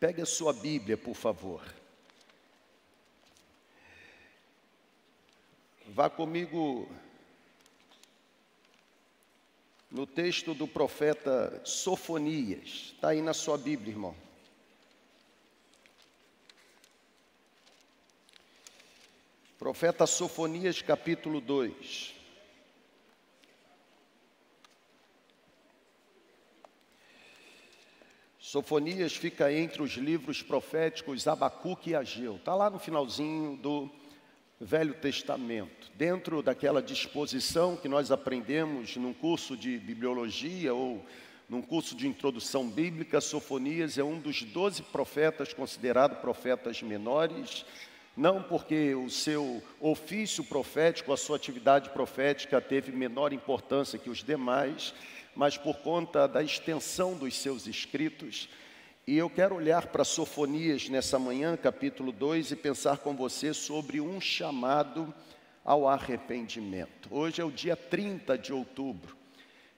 Pegue a sua Bíblia, por favor. Vá comigo no texto do profeta Sofonias. Está aí na sua Bíblia, irmão. Profeta Sofonias, capítulo 2. Sofonias fica entre os livros proféticos Abacuque e Ageu. Está lá no finalzinho do Velho Testamento. Dentro daquela disposição que nós aprendemos num curso de bibliologia ou num curso de introdução bíblica, Sofonias é um dos doze profetas considerado profetas menores, não porque o seu ofício profético, a sua atividade profética teve menor importância que os demais, mas por conta da extensão dos seus escritos. E eu quero olhar para Sofonias nessa manhã, capítulo 2, e pensar com você sobre um chamado ao arrependimento. Hoje é o dia 30 de outubro.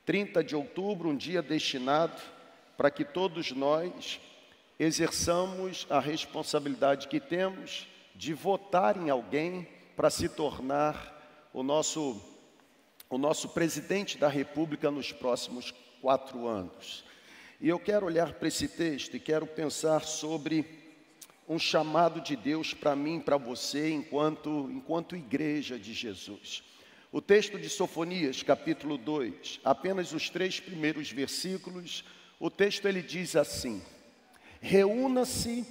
30 de outubro, um dia destinado para que todos nós exerçamos a responsabilidade que temos de votar em alguém para se tornar o nosso o nosso presidente da República nos próximos quatro anos. E eu quero olhar para esse texto e quero pensar sobre um chamado de Deus para mim, para você, enquanto, enquanto igreja de Jesus. O texto de Sofonias, capítulo 2, apenas os três primeiros versículos, o texto ele diz assim: Reúna-se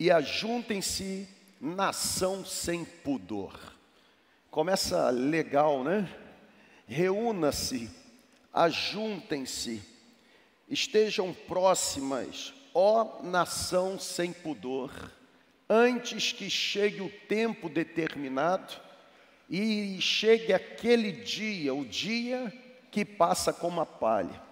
e ajuntem-se nação sem pudor. Começa legal, né? Reúna-se, ajuntem-se, estejam próximas, ó nação sem pudor, antes que chegue o tempo determinado e chegue aquele dia, o dia que passa como a palha.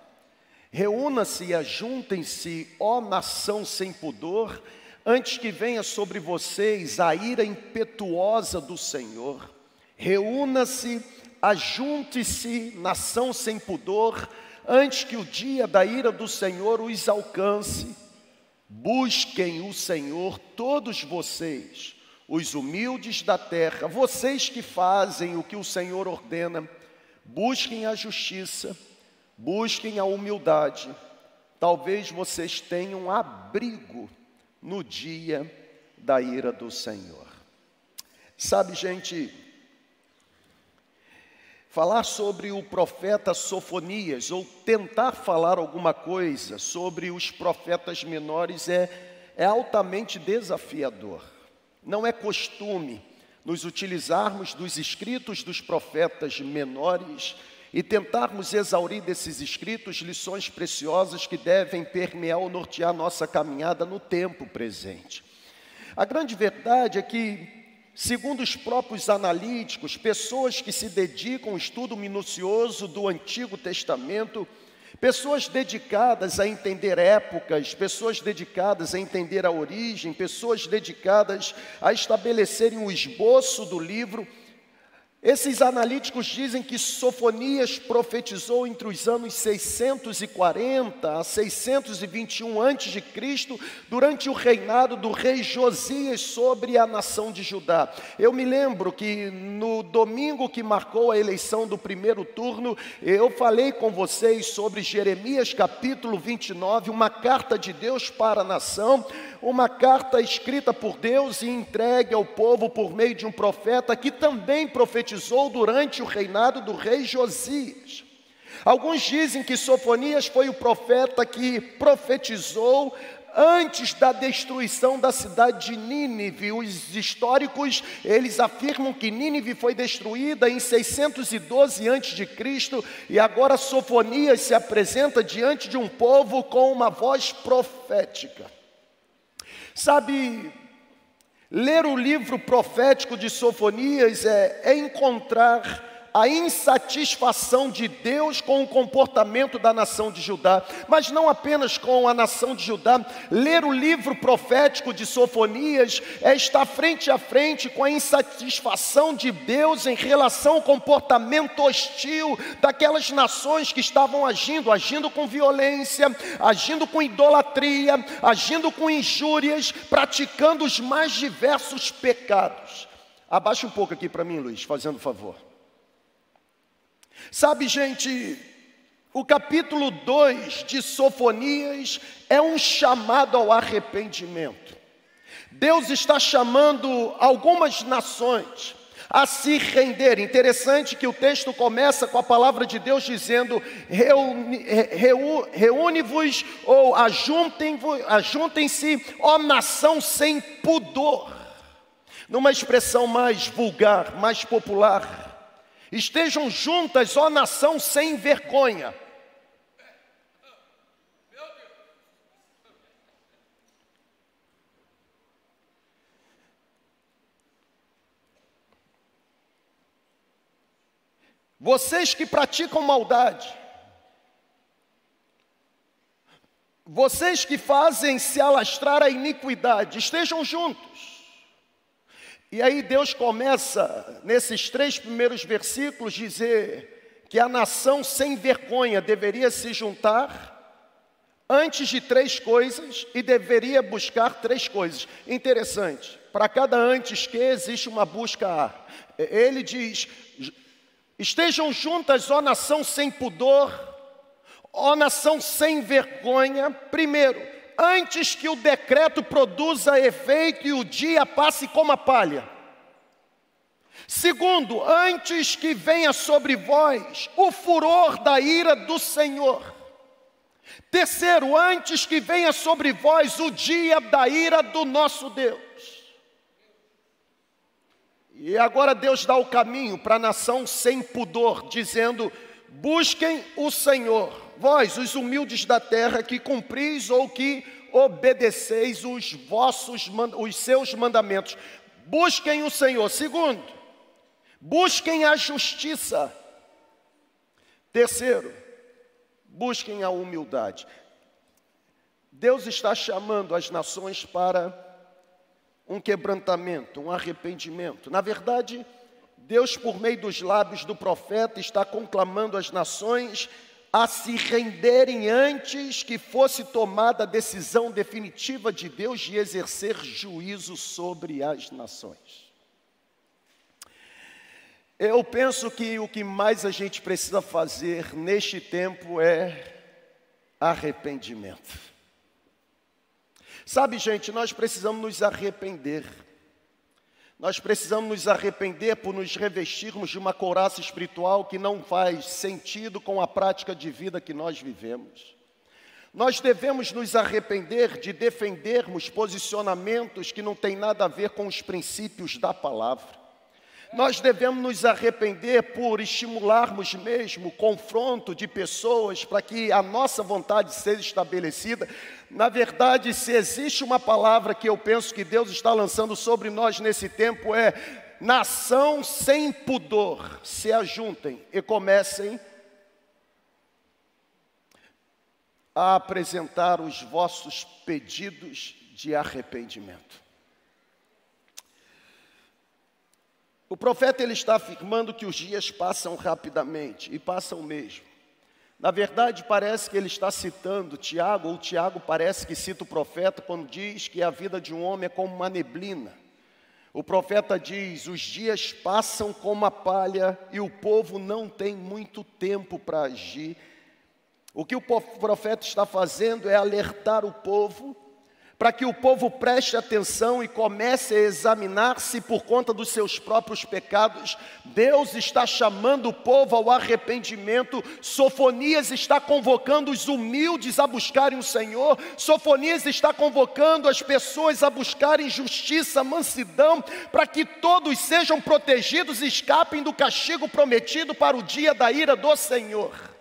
Reúna-se e ajuntem-se, ó nação sem pudor, antes que venha sobre vocês a ira impetuosa do Senhor. Reúna-se Ajunte-se, nação sem pudor, antes que o dia da ira do Senhor os alcance. Busquem o Senhor, todos vocês, os humildes da terra, vocês que fazem o que o Senhor ordena. Busquem a justiça, busquem a humildade. Talvez vocês tenham abrigo no dia da ira do Senhor. Sabe, gente, Falar sobre o profeta Sofonias, ou tentar falar alguma coisa sobre os profetas menores, é, é altamente desafiador. Não é costume nos utilizarmos dos escritos dos profetas menores e tentarmos exaurir desses escritos lições preciosas que devem permear ou nortear nossa caminhada no tempo presente. A grande verdade é que Segundo os próprios analíticos, pessoas que se dedicam ao estudo minucioso do Antigo Testamento, pessoas dedicadas a entender épocas, pessoas dedicadas a entender a origem, pessoas dedicadas a estabelecerem o esboço do livro, esses analíticos dizem que Sofonias profetizou entre os anos 640 a 621 a.C., durante o reinado do rei Josias sobre a nação de Judá. Eu me lembro que no domingo que marcou a eleição do primeiro turno, eu falei com vocês sobre Jeremias capítulo 29, uma carta de Deus para a nação, uma carta escrita por Deus e entregue ao povo por meio de um profeta que também profetizou durante o reinado do rei Josias. Alguns dizem que Sofonias foi o profeta que profetizou antes da destruição da cidade de Nínive. Os históricos, eles afirmam que Nínive foi destruída em 612 a.C. e agora Sofonias se apresenta diante de um povo com uma voz profética. Sabe, ler o livro profético de Sofonias é, é encontrar a insatisfação de Deus com o comportamento da nação de Judá, mas não apenas com a nação de Judá. Ler o livro profético de Sofonias é estar frente a frente com a insatisfação de Deus em relação ao comportamento hostil daquelas nações que estavam agindo, agindo com violência, agindo com idolatria, agindo com injúrias, praticando os mais diversos pecados. Abaixa um pouco aqui para mim, Luiz, fazendo favor. Sabe, gente, o capítulo 2 de Sofonias é um chamado ao arrependimento. Deus está chamando algumas nações a se render. Interessante que o texto começa com a palavra de Deus dizendo: reúne-vos ou ajuntem-se, ó nação sem pudor. Numa expressão mais vulgar, mais popular, Estejam juntas, ó nação sem vergonha. Vocês que praticam maldade, vocês que fazem se alastrar a iniquidade, estejam juntos. E aí Deus começa, nesses três primeiros versículos, dizer que a nação sem vergonha deveria se juntar antes de três coisas e deveria buscar três coisas. Interessante, para cada antes que existe uma busca a. Ele diz: estejam juntas, ó nação sem pudor, ó nação sem vergonha, primeiro, antes que o decreto produza efeito e o dia passe como a palha. Segundo, antes que venha sobre vós o furor da ira do Senhor. Terceiro, antes que venha sobre vós o dia da ira do nosso Deus. E agora Deus dá o caminho para a nação sem pudor, dizendo: busquem o Senhor vós, os humildes da terra, que cumpris ou que obedeceis os vossos os seus mandamentos. Busquem o Senhor. Segundo, busquem a justiça. Terceiro, busquem a humildade. Deus está chamando as nações para um quebrantamento, um arrependimento. Na verdade, Deus, por meio dos lábios do profeta, está conclamando as nações a se renderem antes que fosse tomada a decisão definitiva de Deus de exercer juízo sobre as nações. Eu penso que o que mais a gente precisa fazer neste tempo é arrependimento. Sabe, gente, nós precisamos nos arrepender. Nós precisamos nos arrepender por nos revestirmos de uma couraça espiritual que não faz sentido com a prática de vida que nós vivemos. Nós devemos nos arrepender de defendermos posicionamentos que não têm nada a ver com os princípios da palavra. Nós devemos nos arrepender por estimularmos mesmo o confronto de pessoas para que a nossa vontade seja estabelecida. Na verdade, se existe uma palavra que eu penso que Deus está lançando sobre nós nesse tempo é nação sem pudor, se ajuntem e comecem a apresentar os vossos pedidos de arrependimento. O profeta ele está afirmando que os dias passam rapidamente e passam mesmo. Na verdade, parece que ele está citando Tiago, ou Tiago parece que cita o profeta quando diz que a vida de um homem é como uma neblina. O profeta diz: os dias passam como a palha e o povo não tem muito tempo para agir. O que o profeta está fazendo é alertar o povo para que o povo preste atenção e comece a examinar-se por conta dos seus próprios pecados. Deus está chamando o povo ao arrependimento. Sofonias está convocando os humildes a buscarem o Senhor. Sofonias está convocando as pessoas a buscarem justiça, mansidão, para que todos sejam protegidos e escapem do castigo prometido para o dia da ira do Senhor.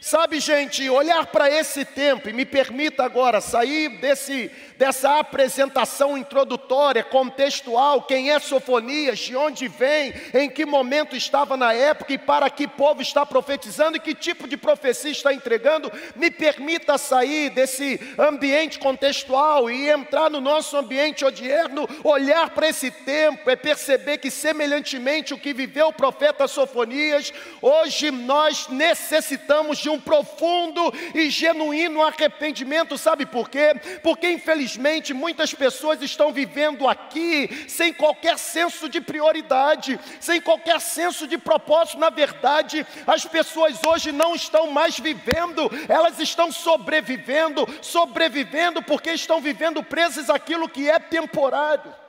Sabe, gente, olhar para esse tempo, e me permita agora sair desse, dessa apresentação introdutória, contextual, quem é Sofonias, de onde vem, em que momento estava na época e para que povo está profetizando e que tipo de profecia está entregando, me permita sair desse ambiente contextual e entrar no nosso ambiente odierno, olhar para esse tempo, é perceber que, semelhantemente o que viveu o profeta Sofonias, hoje nós necessitamos de um profundo e genuíno arrependimento, sabe por quê? Porque infelizmente muitas pessoas estão vivendo aqui sem qualquer senso de prioridade, sem qualquer senso de propósito. Na verdade, as pessoas hoje não estão mais vivendo, elas estão sobrevivendo, sobrevivendo porque estão vivendo presas àquilo que é temporário.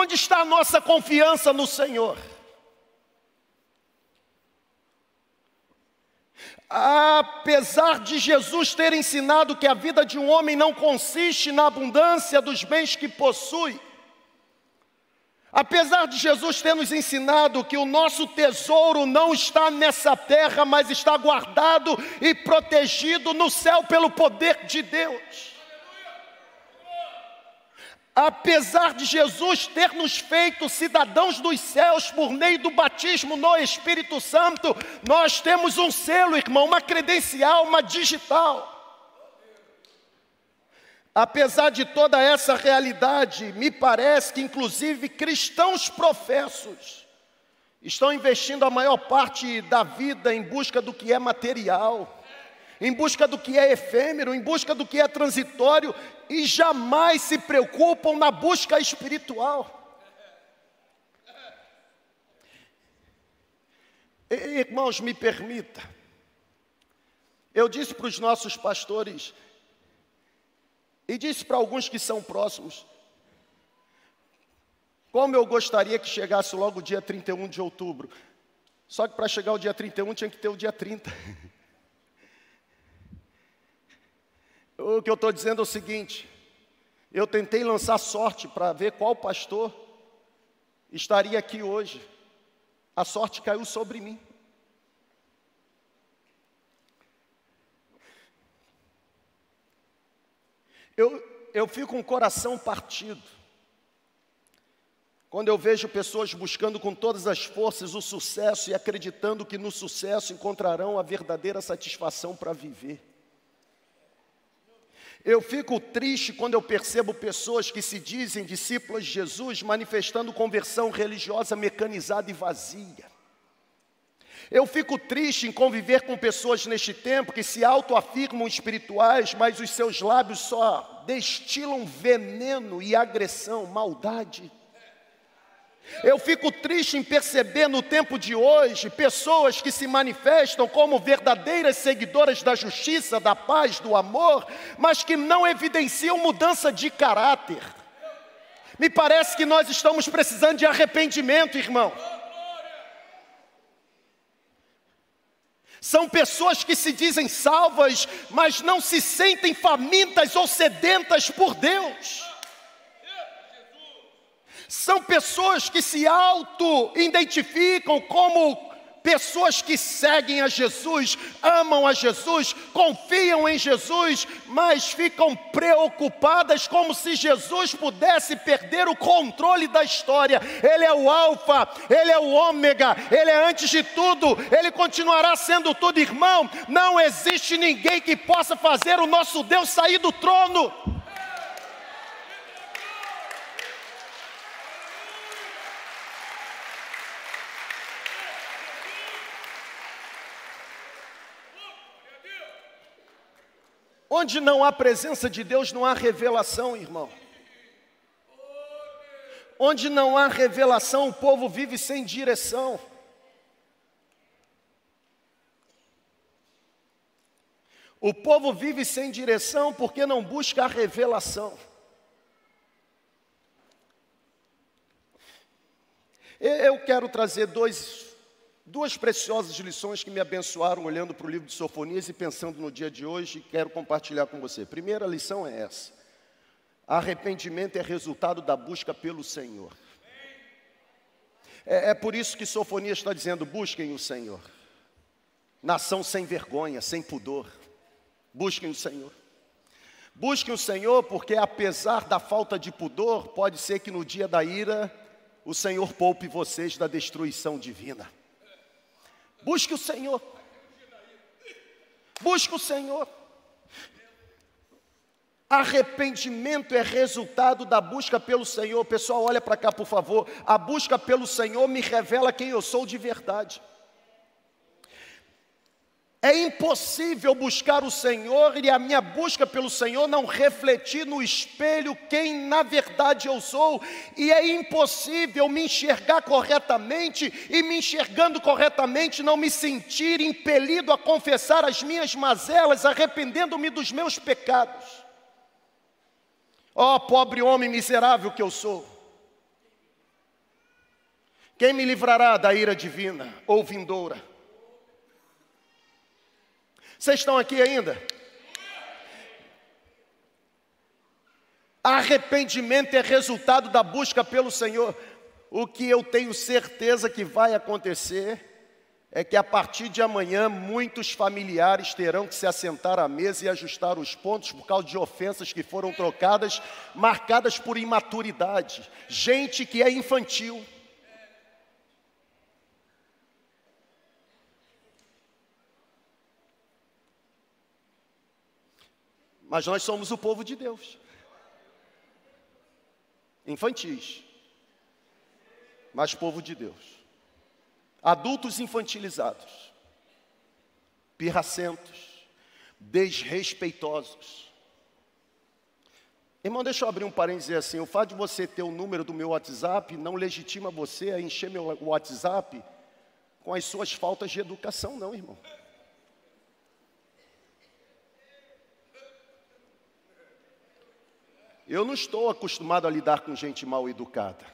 Onde está a nossa confiança no Senhor? Apesar de Jesus ter ensinado que a vida de um homem não consiste na abundância dos bens que possui, apesar de Jesus ter nos ensinado que o nosso tesouro não está nessa terra, mas está guardado e protegido no céu pelo poder de Deus, apesar de Jesus ter nos feito cidadãos dos céus por meio do batismo no Espírito Santo, nós temos um selo, irmão, uma credencial, uma digital. Apesar de toda essa realidade, me parece que, inclusive, cristãos professos estão investindo a maior parte da vida em busca do que é material em busca do que é efêmero, em busca do que é transitório e jamais se preocupam na busca espiritual. Irmãos, me permita, eu disse para os nossos pastores, e disse para alguns que são próximos, como eu gostaria que chegasse logo o dia 31 de outubro. Só que para chegar o dia 31 tinha que ter o dia 30. O que eu estou dizendo é o seguinte: eu tentei lançar sorte para ver qual pastor estaria aqui hoje. A sorte caiu sobre mim. Eu, eu fico com o coração partido. Quando eu vejo pessoas buscando com todas as forças o sucesso e acreditando que no sucesso encontrarão a verdadeira satisfação para viver. Eu fico triste quando eu percebo pessoas que se dizem discípulas de Jesus manifestando conversão religiosa mecanizada e vazia. Eu fico triste em conviver com pessoas neste tempo que se autoafirmam espirituais, mas os seus lábios só destilam veneno e agressão, maldade. Eu fico triste em perceber no tempo de hoje pessoas que se manifestam como verdadeiras seguidoras da justiça, da paz, do amor, mas que não evidenciam mudança de caráter. Me parece que nós estamos precisando de arrependimento, irmão. São pessoas que se dizem salvas, mas não se sentem famintas ou sedentas por Deus. São pessoas que se auto-identificam como pessoas que seguem a Jesus, amam a Jesus, confiam em Jesus, mas ficam preocupadas como se Jesus pudesse perder o controle da história. Ele é o Alfa, ele é o Ômega, ele é antes de tudo, ele continuará sendo tudo, irmão. Não existe ninguém que possa fazer o nosso Deus sair do trono. Onde não há presença de Deus, não há revelação, irmão. Onde não há revelação, o povo vive sem direção. O povo vive sem direção porque não busca a revelação. Eu quero trazer dois Duas preciosas lições que me abençoaram olhando para o livro de Sofonias e pensando no dia de hoje, quero compartilhar com você. Primeira lição é essa: arrependimento é resultado da busca pelo Senhor. É, é por isso que Sofonias está dizendo: busquem o Senhor. Nação sem vergonha, sem pudor. Busquem o Senhor. Busquem o Senhor, porque apesar da falta de pudor, pode ser que no dia da ira o Senhor poupe vocês da destruição divina. Busque o Senhor. Busque o Senhor. Arrependimento é resultado da busca pelo Senhor. Pessoal, olha para cá, por favor. A busca pelo Senhor me revela quem eu sou de verdade. É impossível buscar o Senhor e a minha busca pelo Senhor não refletir no espelho quem na verdade eu sou, e é impossível me enxergar corretamente e me enxergando corretamente não me sentir impelido a confessar as minhas mazelas, arrependendo-me dos meus pecados. Ó oh, pobre homem miserável que eu sou. Quem me livrará da ira divina ou vindoura? Vocês estão aqui ainda? Arrependimento é resultado da busca pelo Senhor. O que eu tenho certeza que vai acontecer é que a partir de amanhã muitos familiares terão que se assentar à mesa e ajustar os pontos por causa de ofensas que foram trocadas, marcadas por imaturidade. Gente que é infantil. Mas nós somos o povo de Deus. Infantis. Mas povo de Deus. Adultos infantilizados. Pirracentos. Desrespeitosos. Irmão, deixa eu abrir um parênteses assim. O fato de você ter o número do meu WhatsApp não legitima você a encher meu WhatsApp com as suas faltas de educação, não, irmão. Eu não estou acostumado a lidar com gente mal educada.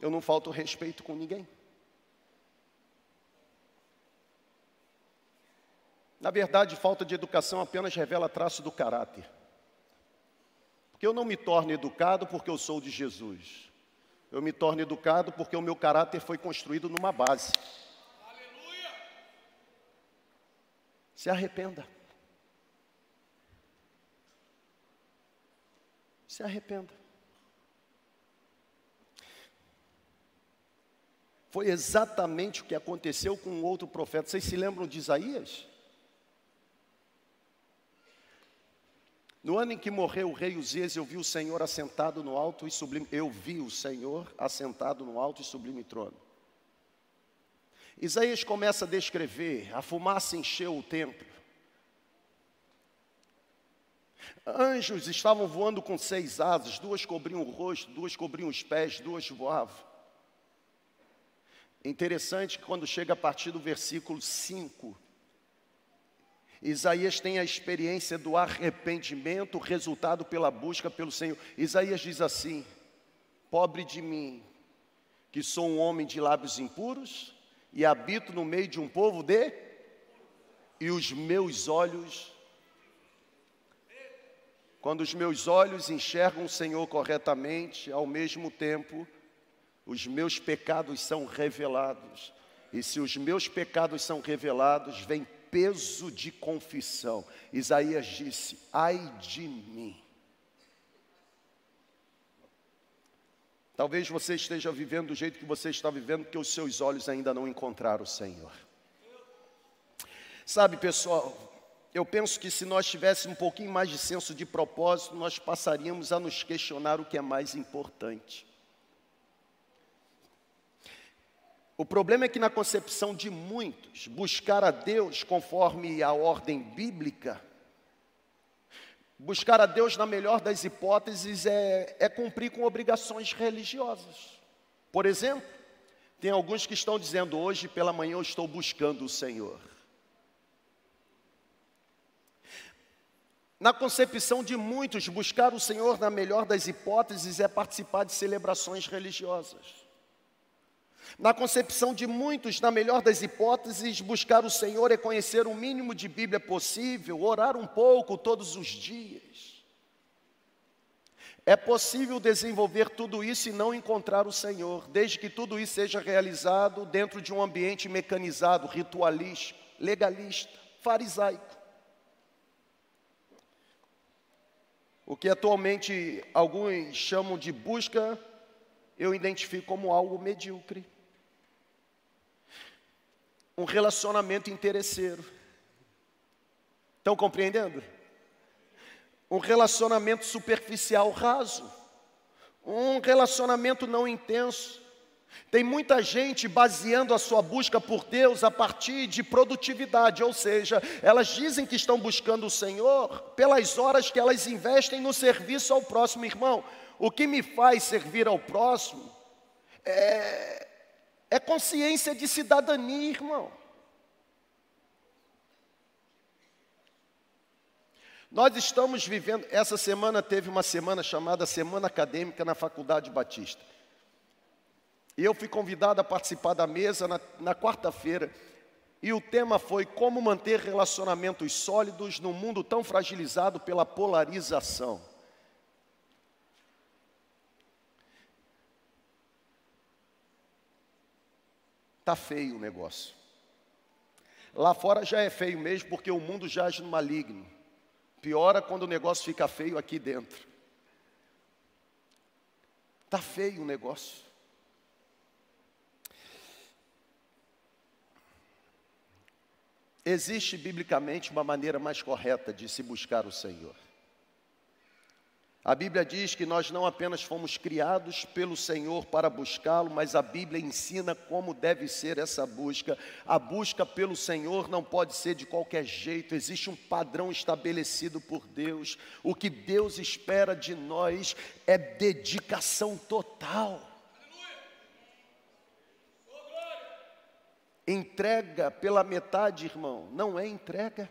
Eu não falto respeito com ninguém. Na verdade, falta de educação apenas revela traço do caráter. Porque eu não me torno educado porque eu sou de Jesus. Eu me torno educado porque o meu caráter foi construído numa base. Aleluia! Se arrependa. Se arrependa. Foi exatamente o que aconteceu com um outro profeta. Vocês se lembram de Isaías? No ano em que morreu o rei Uzias, eu vi o Senhor assentado no alto e sublime. Eu vi o Senhor assentado no alto e sublime trono. Isaías começa a descrever: a fumaça encheu o templo, Anjos estavam voando com seis asas, duas cobriam o rosto, duas cobriam os pés, duas voavam. Interessante que quando chega a partir do versículo 5, Isaías tem a experiência do arrependimento, resultado pela busca pelo Senhor. Isaías diz assim: Pobre de mim, que sou um homem de lábios impuros e habito no meio de um povo de, e os meus olhos quando os meus olhos enxergam o Senhor corretamente, ao mesmo tempo, os meus pecados são revelados. E se os meus pecados são revelados, vem peso de confissão. Isaías disse: Ai de mim. Talvez você esteja vivendo do jeito que você está vivendo, porque os seus olhos ainda não encontraram o Senhor. Sabe, pessoal, eu penso que se nós tivéssemos um pouquinho mais de senso de propósito, nós passaríamos a nos questionar o que é mais importante. O problema é que, na concepção de muitos, buscar a Deus conforme a ordem bíblica, buscar a Deus, na melhor das hipóteses, é, é cumprir com obrigações religiosas. Por exemplo, tem alguns que estão dizendo: hoje pela manhã eu estou buscando o Senhor. Na concepção de muitos, buscar o Senhor, na melhor das hipóteses, é participar de celebrações religiosas. Na concepção de muitos, na melhor das hipóteses, buscar o Senhor é conhecer o mínimo de Bíblia possível, orar um pouco todos os dias. É possível desenvolver tudo isso e não encontrar o Senhor, desde que tudo isso seja realizado dentro de um ambiente mecanizado, ritualístico, legalista, farisaico. O que atualmente alguns chamam de busca, eu identifico como algo medíocre. Um relacionamento interesseiro. Estão compreendendo? Um relacionamento superficial, raso. Um relacionamento não intenso. Tem muita gente baseando a sua busca por Deus a partir de produtividade, ou seja, elas dizem que estão buscando o Senhor pelas horas que elas investem no serviço ao próximo irmão. O que me faz servir ao próximo é, é consciência de cidadania, irmão. Nós estamos vivendo, essa semana teve uma semana chamada Semana Acadêmica na Faculdade Batista. E eu fui convidado a participar da mesa na, na quarta-feira. E o tema foi como manter relacionamentos sólidos num mundo tão fragilizado pela polarização. Tá feio o negócio. Lá fora já é feio mesmo, porque o mundo jaz no maligno. Piora quando o negócio fica feio aqui dentro. Tá feio o negócio. Existe biblicamente uma maneira mais correta de se buscar o Senhor. A Bíblia diz que nós não apenas fomos criados pelo Senhor para buscá-lo, mas a Bíblia ensina como deve ser essa busca. A busca pelo Senhor não pode ser de qualquer jeito, existe um padrão estabelecido por Deus. O que Deus espera de nós é dedicação total. Entrega pela metade, irmão, não é entrega.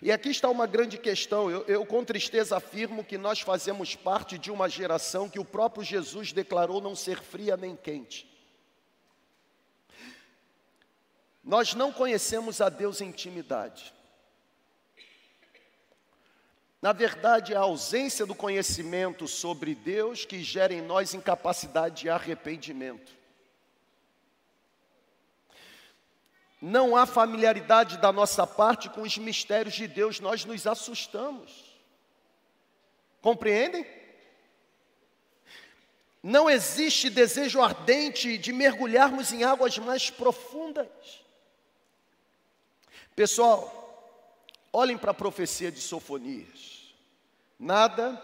E aqui está uma grande questão. Eu, eu, com tristeza afirmo que nós fazemos parte de uma geração que o próprio Jesus declarou não ser fria nem quente. Nós não conhecemos a Deus em intimidade. Na verdade, é a ausência do conhecimento sobre Deus que gera em nós incapacidade de arrependimento. Não há familiaridade da nossa parte com os mistérios de Deus, nós nos assustamos. Compreendem? Não existe desejo ardente de mergulharmos em águas mais profundas. Pessoal, olhem para a profecia de Sofonias. Nada,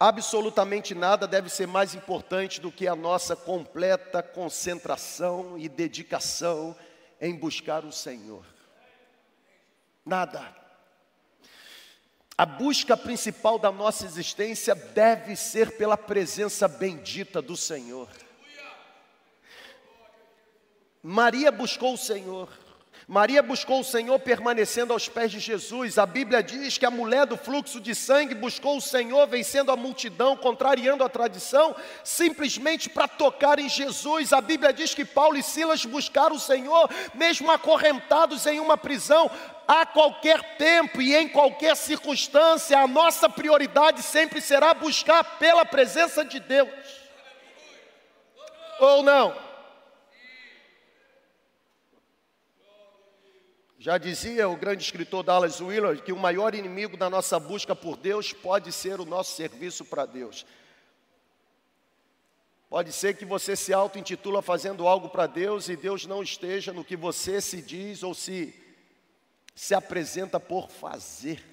absolutamente nada deve ser mais importante do que a nossa completa concentração e dedicação em buscar o Senhor. Nada. A busca principal da nossa existência deve ser pela presença bendita do Senhor. Maria buscou o Senhor. Maria buscou o Senhor permanecendo aos pés de Jesus. A Bíblia diz que a mulher do fluxo de sangue buscou o Senhor, vencendo a multidão, contrariando a tradição, simplesmente para tocar em Jesus. A Bíblia diz que Paulo e Silas buscaram o Senhor, mesmo acorrentados em uma prisão. A qualquer tempo e em qualquer circunstância, a nossa prioridade sempre será buscar pela presença de Deus. Ou não? Já dizia o grande escritor Dallas Willard que o maior inimigo da nossa busca por Deus pode ser o nosso serviço para Deus. Pode ser que você se auto-intitula fazendo algo para Deus e Deus não esteja no que você se diz ou se, se apresenta por fazer.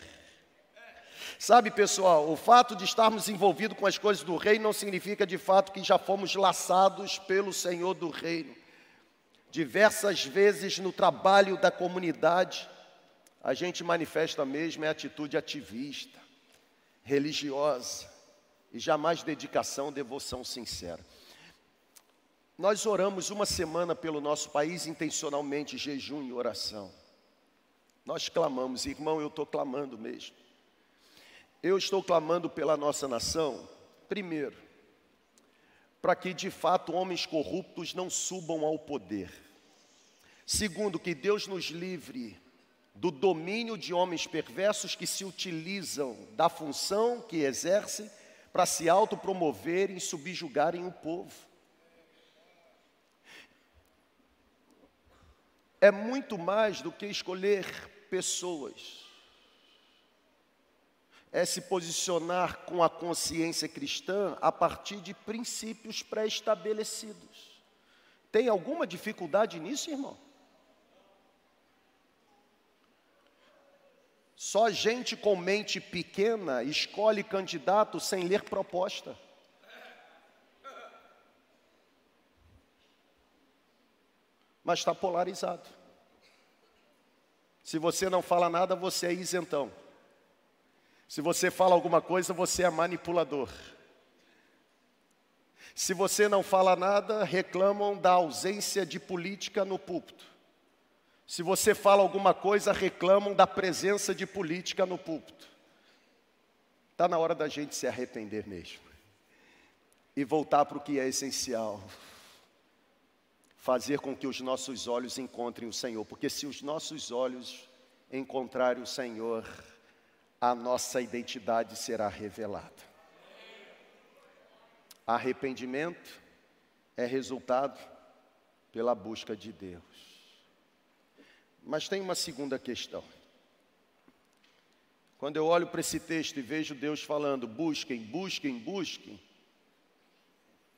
Sabe, pessoal, o fato de estarmos envolvidos com as coisas do reino não significa de fato que já fomos laçados pelo Senhor do reino. Diversas vezes no trabalho da comunidade, a gente manifesta mesmo é atitude ativista, religiosa e jamais dedicação, devoção sincera. Nós oramos uma semana pelo nosso país intencionalmente, jejum e oração. Nós clamamos, irmão, eu estou clamando mesmo. Eu estou clamando pela nossa nação, primeiro, para que de fato homens corruptos não subam ao poder. Segundo, que Deus nos livre do domínio de homens perversos que se utilizam da função que exercem para se autopromoverem e subjugarem o povo. É muito mais do que escolher pessoas. É se posicionar com a consciência cristã a partir de princípios pré-estabelecidos. Tem alguma dificuldade nisso, irmão? Só gente com mente pequena escolhe candidato sem ler proposta. Mas está polarizado. Se você não fala nada, você é isentão. Se você fala alguma coisa, você é manipulador. Se você não fala nada, reclamam da ausência de política no púlpito. Se você fala alguma coisa, reclamam da presença de política no púlpito. Está na hora da gente se arrepender mesmo e voltar para o que é essencial. Fazer com que os nossos olhos encontrem o Senhor, porque se os nossos olhos encontrarem o Senhor, a nossa identidade será revelada. Arrependimento é resultado pela busca de Deus. Mas tem uma segunda questão. Quando eu olho para esse texto e vejo Deus falando, busquem, busquem, busquem,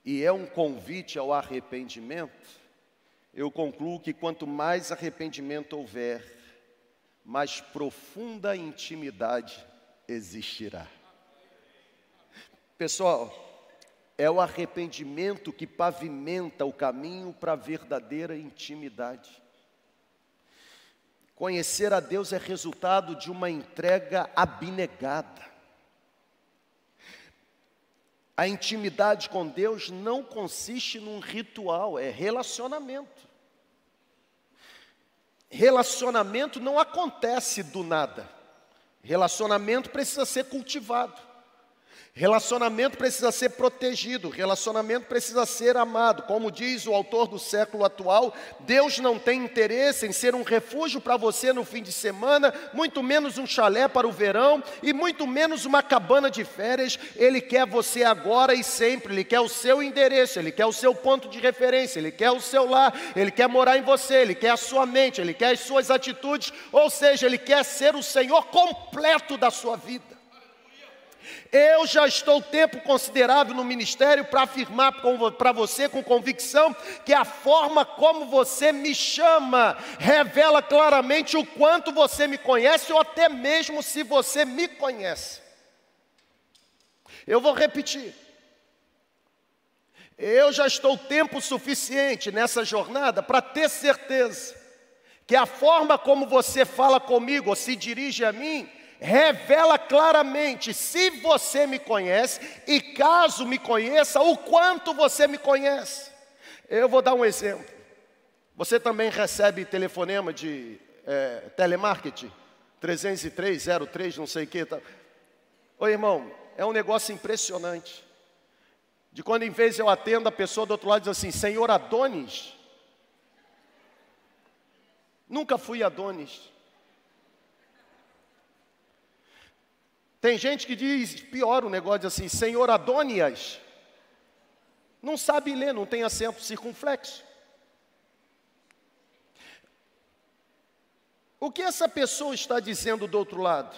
e é um convite ao arrependimento, eu concluo que quanto mais arrependimento houver, mais profunda intimidade existirá. Pessoal, é o arrependimento que pavimenta o caminho para a verdadeira intimidade. Conhecer a Deus é resultado de uma entrega abnegada. A intimidade com Deus não consiste num ritual, é relacionamento. Relacionamento não acontece do nada. Relacionamento precisa ser cultivado. Relacionamento precisa ser protegido, relacionamento precisa ser amado. Como diz o autor do século atual, Deus não tem interesse em ser um refúgio para você no fim de semana, muito menos um chalé para o verão e muito menos uma cabana de férias. Ele quer você agora e sempre, ele quer o seu endereço, ele quer o seu ponto de referência, ele quer o seu lar, ele quer morar em você, ele quer a sua mente, ele quer as suas atitudes, ou seja, ele quer ser o Senhor completo da sua vida. Eu já estou tempo considerável no ministério para afirmar para você com convicção que a forma como você me chama revela claramente o quanto você me conhece ou até mesmo se você me conhece. Eu vou repetir. Eu já estou tempo suficiente nessa jornada para ter certeza que a forma como você fala comigo ou se dirige a mim revela claramente se você me conhece e caso me conheça, o quanto você me conhece. Eu vou dar um exemplo. Você também recebe telefonema de é, telemarketing? 303, 03, não sei o que. Tá. Irmão, é um negócio impressionante. De quando em vez eu atendo, a pessoa do outro lado diz assim: Senhor Adonis. Nunca fui Adonis. Tem gente que diz, pior o negócio assim, Senhor Adonias. Não sabe ler, não tem acento circunflexo. O que essa pessoa está dizendo do outro lado?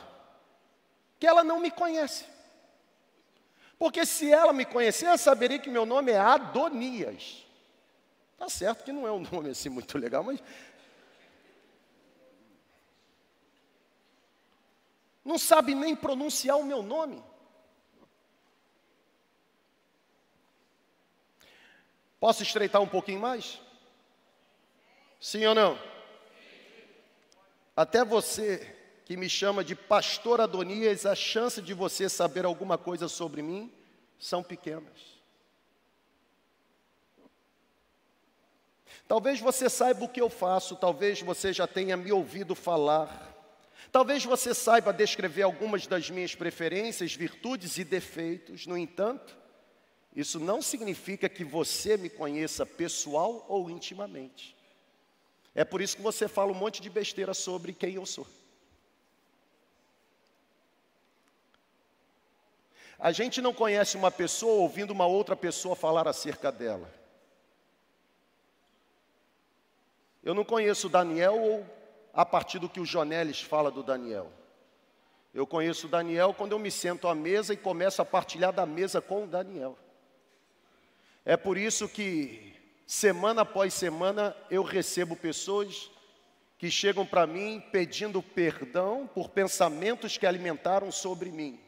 Que ela não me conhece. Porque se ela me conhecer, ela saberia que meu nome é Adonias. Tá certo que não é um nome assim muito legal, mas não sabe nem pronunciar o meu nome. Posso estreitar um pouquinho mais? Sim ou não? Até você que me chama de pastor Adonias, a chance de você saber alguma coisa sobre mim são pequenas. Talvez você saiba o que eu faço, talvez você já tenha me ouvido falar, Talvez você saiba descrever algumas das minhas preferências, virtudes e defeitos, no entanto, isso não significa que você me conheça pessoal ou intimamente. É por isso que você fala um monte de besteira sobre quem eu sou. A gente não conhece uma pessoa ouvindo uma outra pessoa falar acerca dela. Eu não conheço Daniel ou a partir do que o Jonelis fala do Daniel. Eu conheço Daniel quando eu me sento à mesa e começo a partilhar da mesa com o Daniel. É por isso que, semana após semana, eu recebo pessoas que chegam para mim pedindo perdão por pensamentos que alimentaram sobre mim.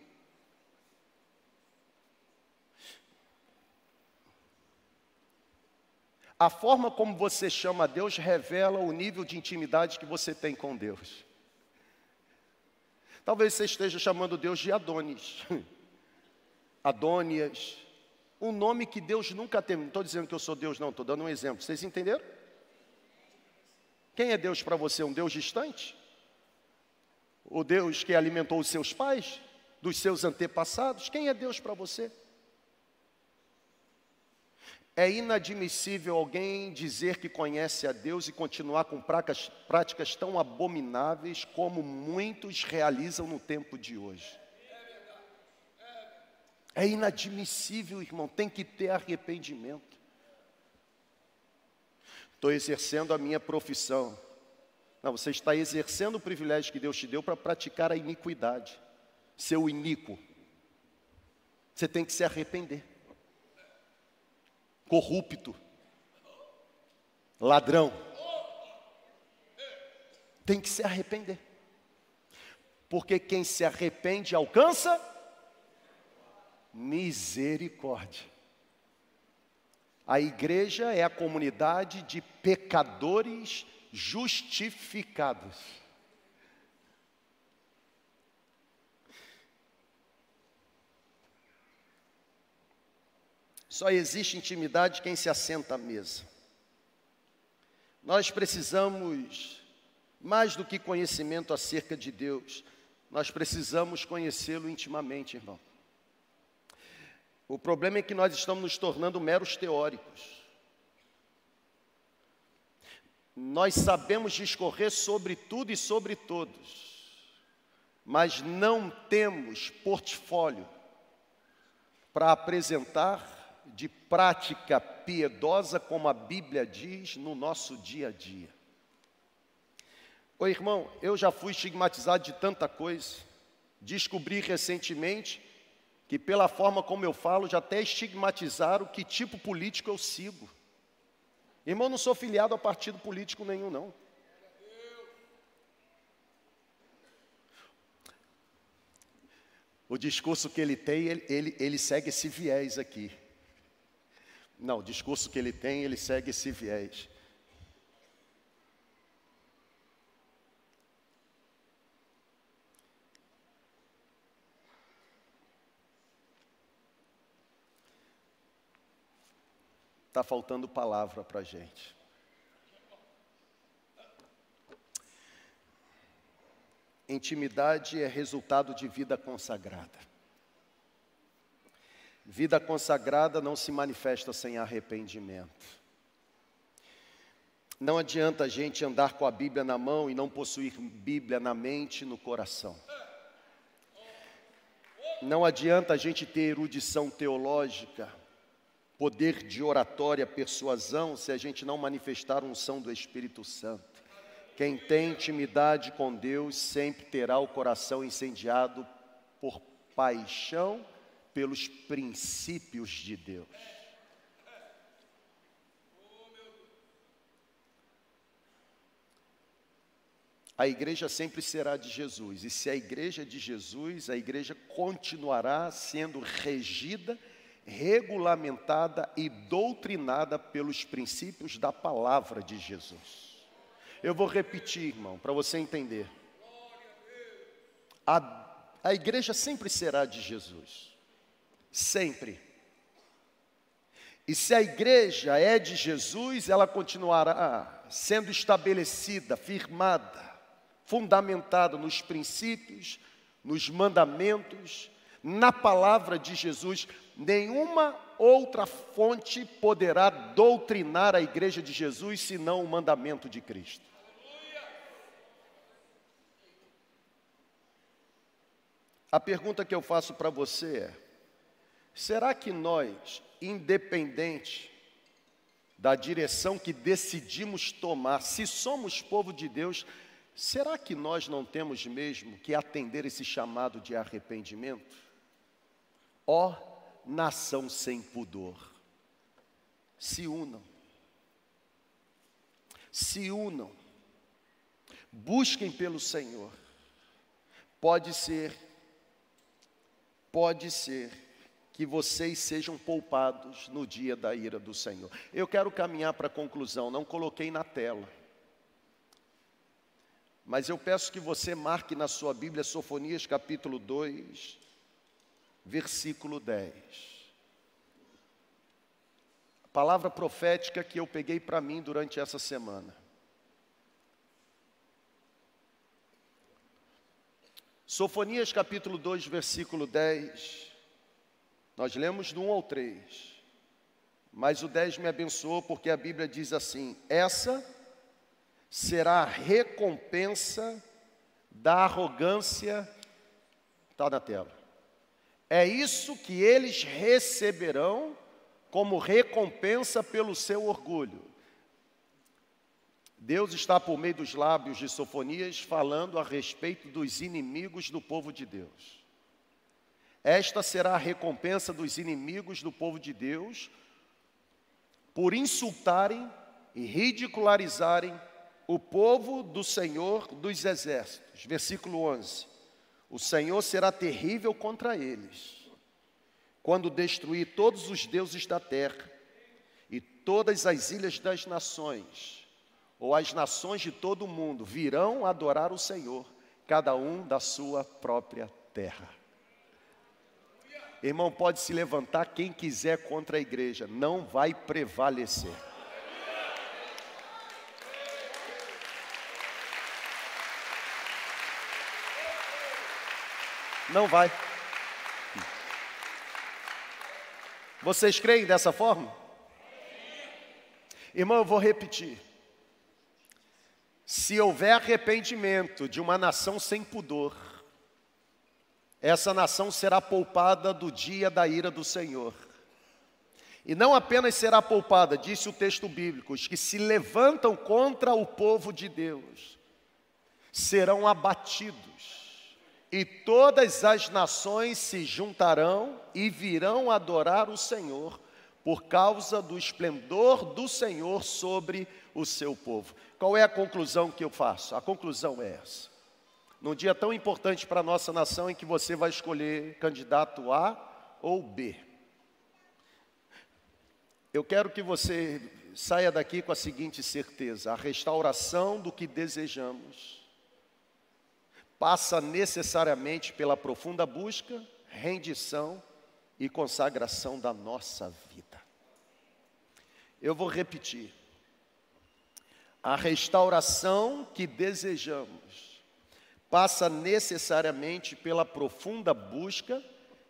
A forma como você chama a Deus revela o nível de intimidade que você tem com Deus. Talvez você esteja chamando Deus de Adonis, Adônias, um nome que Deus nunca teve. Não estou dizendo que eu sou Deus, não, estou dando um exemplo. Vocês entenderam? Quem é Deus para você? Um Deus distante? O Deus que alimentou os seus pais, dos seus antepassados? Quem é Deus para você? É inadmissível alguém dizer que conhece a Deus e continuar com práticas, práticas tão abomináveis como muitos realizam no tempo de hoje. É inadmissível, irmão, tem que ter arrependimento. Estou exercendo a minha profissão. Não, você está exercendo o privilégio que Deus te deu para praticar a iniquidade, seu iníquo. Você tem que se arrepender corrupto, ladrão. Tem que se arrepender. Porque quem se arrepende alcança misericórdia. A igreja é a comunidade de pecadores justificados. Só existe intimidade quem se assenta à mesa. Nós precisamos, mais do que conhecimento acerca de Deus, nós precisamos conhecê-lo intimamente, irmão. O problema é que nós estamos nos tornando meros teóricos. Nós sabemos discorrer sobre tudo e sobre todos, mas não temos portfólio para apresentar de prática piedosa, como a Bíblia diz, no nosso dia a dia. Ô irmão, eu já fui estigmatizado de tanta coisa, descobri recentemente que, pela forma como eu falo, já até estigmatizaram que tipo político eu sigo. Irmão, não sou filiado a partido político nenhum, não. O discurso que ele tem, ele, ele, ele segue esse viés aqui. Não, o discurso que ele tem, ele segue esse viés. Está faltando palavra para a gente. Intimidade é resultado de vida consagrada. Vida consagrada não se manifesta sem arrependimento. Não adianta a gente andar com a Bíblia na mão e não possuir Bíblia na mente e no coração. Não adianta a gente ter erudição teológica, poder de oratória, persuasão, se a gente não manifestar unção do Espírito Santo. Quem tem intimidade com Deus sempre terá o coração incendiado por paixão pelos princípios de Deus. A igreja sempre será de Jesus, e se a igreja é de Jesus, a igreja continuará sendo regida, regulamentada e doutrinada pelos princípios da palavra de Jesus. Eu vou repetir, irmão, para você entender. A, a igreja sempre será de Jesus sempre. E se a igreja é de Jesus, ela continuará sendo estabelecida, firmada, fundamentada nos princípios, nos mandamentos, na palavra de Jesus. Nenhuma outra fonte poderá doutrinar a igreja de Jesus senão o mandamento de Cristo. A pergunta que eu faço para você é: será que nós, independente da direção que decidimos tomar, se somos povo de Deus, será que nós não temos mesmo que atender esse chamado de arrependimento? Ó oh, nação sem pudor, se unam, se unam, busquem pelo Senhor. Pode ser pode ser que vocês sejam poupados no dia da ira do Senhor. Eu quero caminhar para a conclusão, não coloquei na tela. Mas eu peço que você marque na sua Bíblia Sofonias capítulo 2, versículo 10. A palavra profética que eu peguei para mim durante essa semana. Sofonias capítulo 2, versículo 10. Nós lemos do 1 ao 3. Mas o 10 me abençoou porque a Bíblia diz assim: Essa será a recompensa da arrogância. Está na tela. É isso que eles receberão como recompensa pelo seu orgulho. Deus está por meio dos lábios de Sofonias falando a respeito dos inimigos do povo de Deus. Esta será a recompensa dos inimigos do povo de Deus por insultarem e ridicularizarem o povo do Senhor dos exércitos. Versículo 11: O Senhor será terrível contra eles, quando destruir todos os deuses da terra e todas as ilhas das nações ou as nações de todo o mundo virão adorar o Senhor, cada um da sua própria terra. Irmão, pode se levantar quem quiser contra a igreja, não vai prevalecer. Não vai. Vocês creem dessa forma? Irmão, eu vou repetir. Se houver arrependimento de uma nação sem pudor, essa nação será poupada do dia da ira do Senhor. E não apenas será poupada, disse o texto bíblico, os que se levantam contra o povo de Deus serão abatidos, e todas as nações se juntarão e virão adorar o Senhor, por causa do esplendor do Senhor sobre o seu povo. Qual é a conclusão que eu faço? A conclusão é essa. Num dia tão importante para a nossa nação em que você vai escolher candidato A ou B. Eu quero que você saia daqui com a seguinte certeza: a restauração do que desejamos passa necessariamente pela profunda busca, rendição e consagração da nossa vida. Eu vou repetir. A restauração que desejamos passa necessariamente pela profunda busca,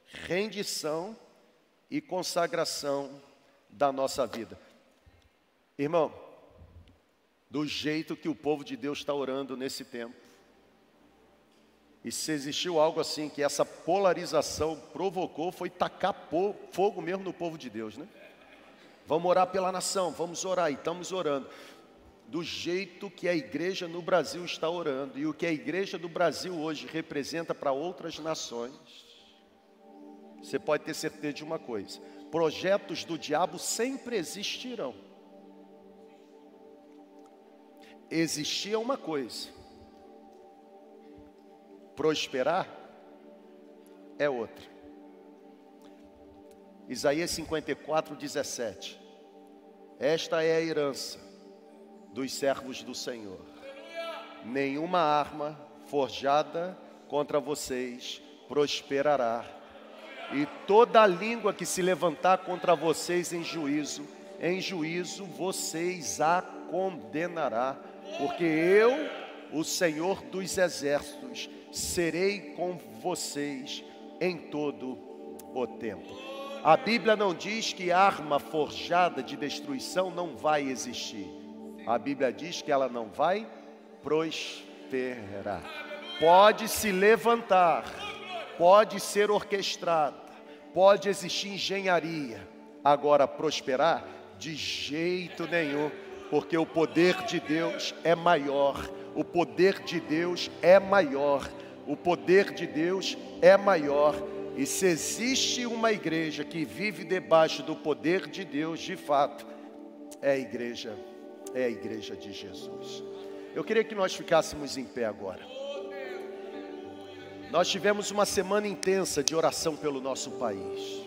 rendição e consagração da nossa vida. Irmão, do jeito que o povo de Deus está orando nesse tempo, e se existiu algo assim que essa polarização provocou, foi tacar fogo mesmo no povo de Deus, né? Vamos orar pela nação, vamos orar, e estamos orando do jeito que a igreja no Brasil está orando e o que a igreja do Brasil hoje representa para outras nações, você pode ter certeza de uma coisa: projetos do diabo sempre existirão. Existia uma coisa, prosperar é outra. Isaías 54, 17. Esta é a herança dos servos do Senhor. Nenhuma arma forjada contra vocês prosperará, e toda língua que se levantar contra vocês em juízo, em juízo vocês a condenará, porque eu, o Senhor dos exércitos, serei com vocês em todo o tempo. A Bíblia não diz que arma forjada de destruição não vai existir. A Bíblia diz que ela não vai prosperar. Pode se levantar, pode ser orquestrada, pode existir engenharia. Agora, prosperar? De jeito nenhum, porque o poder de Deus é maior. O poder de Deus é maior. O poder de Deus é maior e se existe uma igreja que vive debaixo do poder de Deus, de fato, é a igreja, é a igreja de Jesus. Eu queria que nós ficássemos em pé agora. Nós tivemos uma semana intensa de oração pelo nosso país.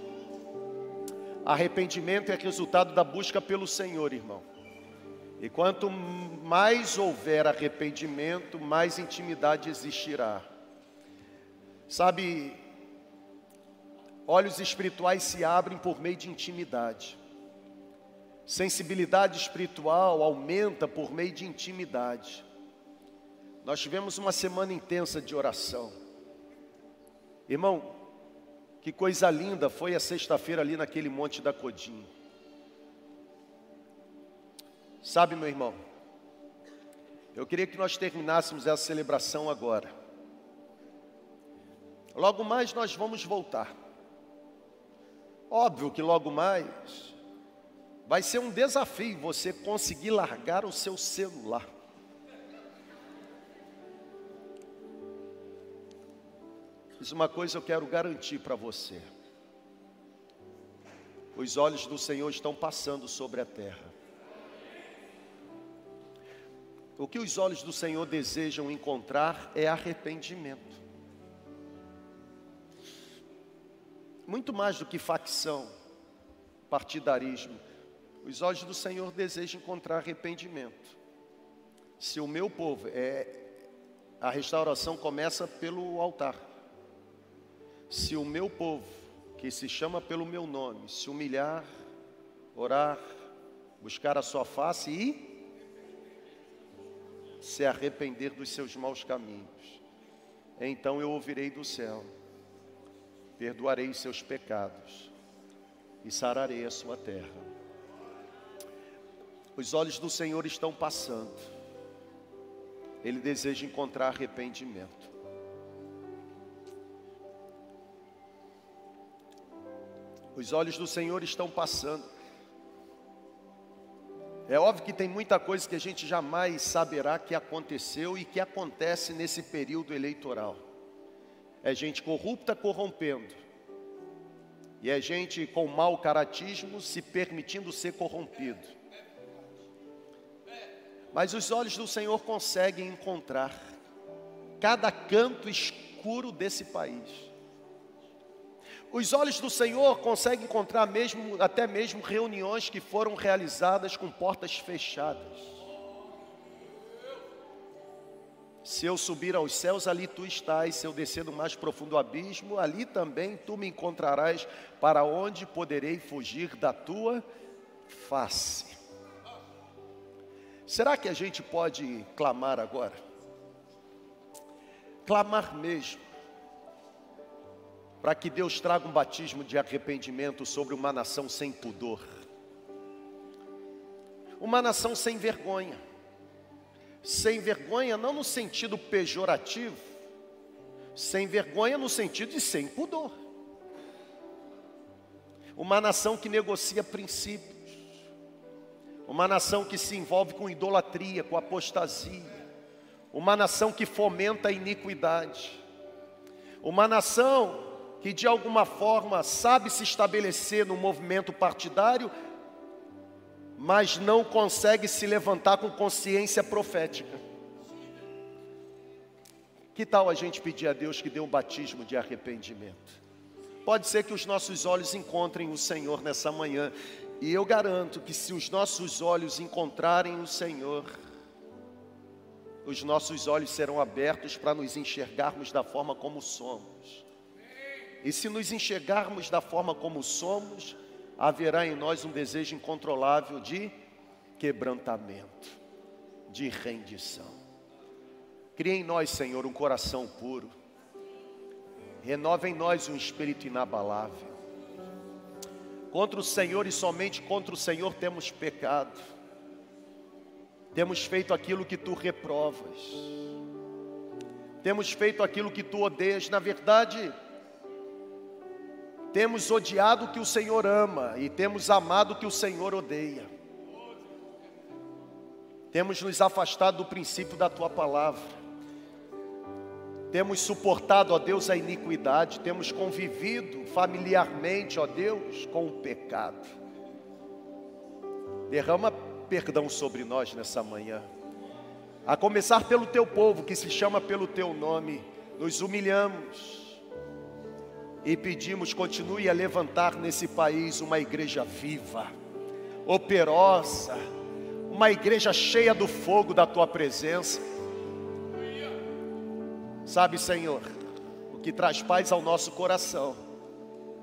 Arrependimento é resultado da busca pelo Senhor, irmão. E quanto mais houver arrependimento, mais intimidade existirá. Sabe, Olhos espirituais se abrem por meio de intimidade. Sensibilidade espiritual aumenta por meio de intimidade. Nós tivemos uma semana intensa de oração. Irmão, que coisa linda foi a sexta-feira ali naquele monte da Codim. Sabe, meu irmão, eu queria que nós terminássemos essa celebração agora. Logo mais nós vamos voltar. Óbvio que logo mais vai ser um desafio você conseguir largar o seu celular. Mas uma coisa eu quero garantir para você: os olhos do Senhor estão passando sobre a terra. O que os olhos do Senhor desejam encontrar é arrependimento. muito mais do que facção, partidarismo. Os olhos do Senhor desejam encontrar arrependimento. Se o meu povo é a restauração começa pelo altar. Se o meu povo, que se chama pelo meu nome, se humilhar, orar, buscar a sua face e se arrepender dos seus maus caminhos, então eu ouvirei do céu perdoarei os seus pecados e sararei a sua terra. Os olhos do Senhor estão passando, Ele deseja encontrar arrependimento. Os olhos do Senhor estão passando. É óbvio que tem muita coisa que a gente jamais saberá que aconteceu e que acontece nesse período eleitoral é gente corrupta corrompendo, e é gente com mau caratismo se permitindo ser corrompido. Mas os olhos do Senhor conseguem encontrar cada canto escuro desse país. Os olhos do Senhor conseguem encontrar mesmo, até mesmo reuniões que foram realizadas com portas fechadas. Se eu subir aos céus, ali tu estás. Se eu descer no mais profundo abismo, ali também tu me encontrarás. Para onde poderei fugir da tua face? Será que a gente pode clamar agora? Clamar mesmo. Para que Deus traga um batismo de arrependimento sobre uma nação sem pudor. Uma nação sem vergonha sem vergonha, não no sentido pejorativo, sem vergonha no sentido de sem pudor. Uma nação que negocia princípios, uma nação que se envolve com idolatria, com apostasia, uma nação que fomenta a iniquidade, uma nação que de alguma forma sabe se estabelecer no movimento partidário mas não consegue se levantar com consciência profética. Que tal a gente pedir a Deus que dê um batismo de arrependimento? Pode ser que os nossos olhos encontrem o Senhor nessa manhã, e eu garanto que se os nossos olhos encontrarem o Senhor, os nossos olhos serão abertos para nos enxergarmos da forma como somos. E se nos enxergarmos da forma como somos, haverá em nós um desejo incontrolável de quebrantamento, de rendição. Cria em nós, Senhor, um coração puro. Renova em nós um espírito inabalável. Contra o Senhor e somente contra o Senhor temos pecado. Temos feito aquilo que tu reprovas. Temos feito aquilo que tu odeias. Na verdade, temos odiado o que o Senhor ama e temos amado o que o Senhor odeia. Temos nos afastado do princípio da tua palavra. Temos suportado, ó Deus, a iniquidade, temos convivido familiarmente, ó Deus, com o pecado. Derrama perdão sobre nós nessa manhã. A começar pelo teu povo que se chama pelo teu nome, nos humilhamos e pedimos, continue a levantar nesse país uma igreja viva, operosa, uma igreja cheia do fogo da tua presença Sabe, Senhor, o que traz paz ao nosso coração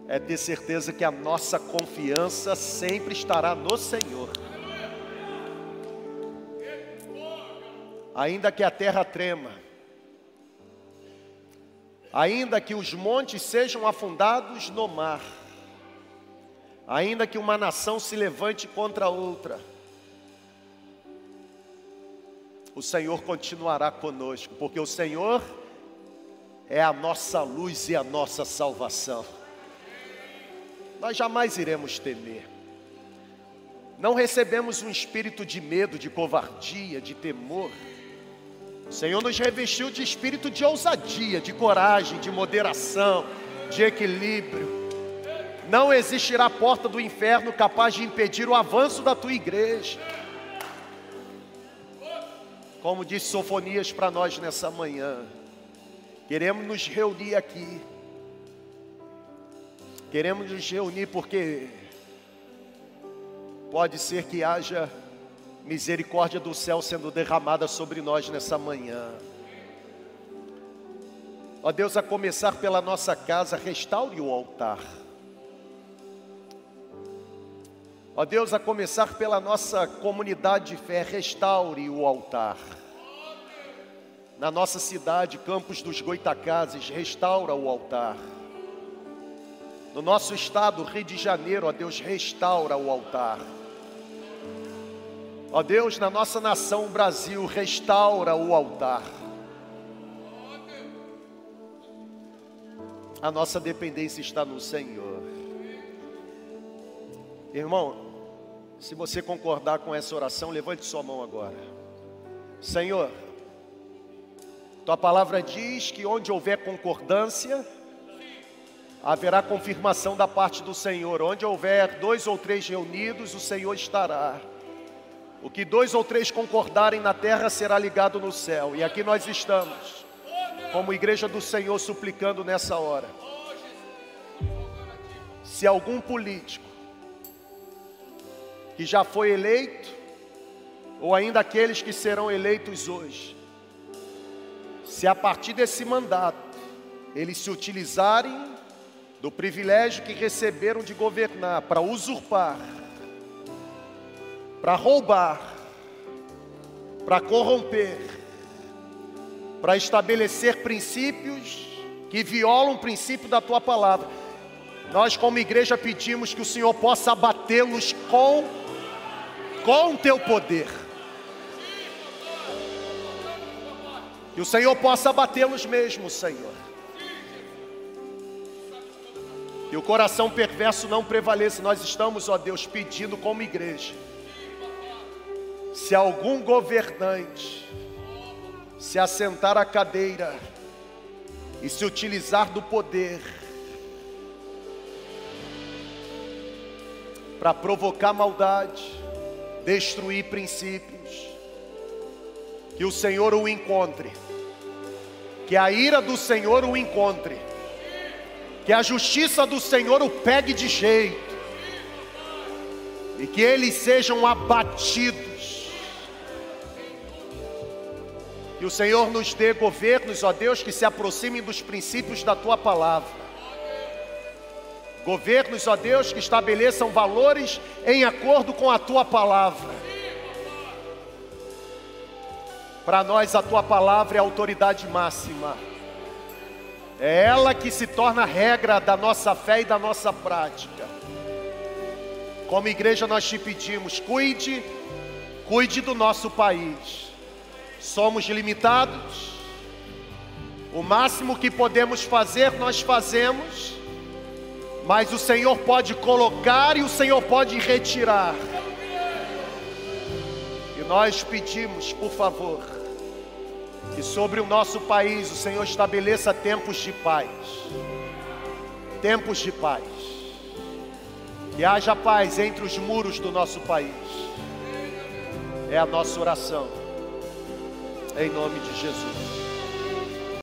é ter certeza que a nossa confiança sempre estará no Senhor. Ainda que a terra trema, ainda que os montes sejam afundados no mar, ainda que uma nação se levante contra outra, o Senhor continuará conosco, porque o Senhor é a nossa luz e a nossa salvação. Nós jamais iremos temer. Não recebemos um espírito de medo, de covardia, de temor. O Senhor nos revestiu de espírito de ousadia, de coragem, de moderação, de equilíbrio. Não existirá porta do inferno capaz de impedir o avanço da tua igreja. Como disse Sofonias para nós nessa manhã, Queremos nos reunir aqui. Queremos nos reunir porque pode ser que haja misericórdia do céu sendo derramada sobre nós nessa manhã. Ó Deus, a começar pela nossa casa, restaure o altar. Ó Deus, a começar pela nossa comunidade de fé, restaure o altar na nossa cidade, Campos dos Goitacazes, restaura o altar. No nosso estado, Rio de Janeiro, ó Deus, restaura o altar. Ó Deus, na nossa nação, Brasil, restaura o altar. A nossa dependência está no Senhor. Irmão, se você concordar com essa oração, levante sua mão agora. Senhor, tua palavra diz que onde houver concordância, haverá confirmação da parte do Senhor. Onde houver dois ou três reunidos, o Senhor estará. O que dois ou três concordarem na terra será ligado no céu. E aqui nós estamos, como igreja do Senhor, suplicando nessa hora. Se algum político que já foi eleito, ou ainda aqueles que serão eleitos hoje, se a partir desse mandato eles se utilizarem do privilégio que receberam de governar para usurpar, para roubar, para corromper, para estabelecer princípios que violam o princípio da tua palavra. Nós, como igreja, pedimos que o Senhor possa abatê-los com com o teu poder. Que o Senhor possa abatê-los mesmo, Senhor. Que o coração perverso não prevaleça. Nós estamos, ó Deus, pedindo como igreja. Se algum governante se assentar à cadeira e se utilizar do poder para provocar maldade, destruir princípios, que o Senhor o encontre que a ira do Senhor o encontre, que a justiça do Senhor o pegue de jeito, e que eles sejam abatidos. Que o Senhor nos dê governos, ó Deus, que se aproximem dos princípios da tua palavra. Governos, ó Deus, que estabeleçam valores em acordo com a tua palavra para nós, a tua palavra é a autoridade máxima. É ela que se torna regra da nossa fé e da nossa prática. Como igreja, nós te pedimos: cuide, cuide do nosso país. Somos limitados, o máximo que podemos fazer, nós fazemos, mas o Senhor pode colocar e o Senhor pode retirar. E nós pedimos, por favor, que sobre o nosso país o Senhor estabeleça tempos de paz. Tempos de paz. Que haja paz entre os muros do nosso país. É a nossa oração. Em nome de Jesus.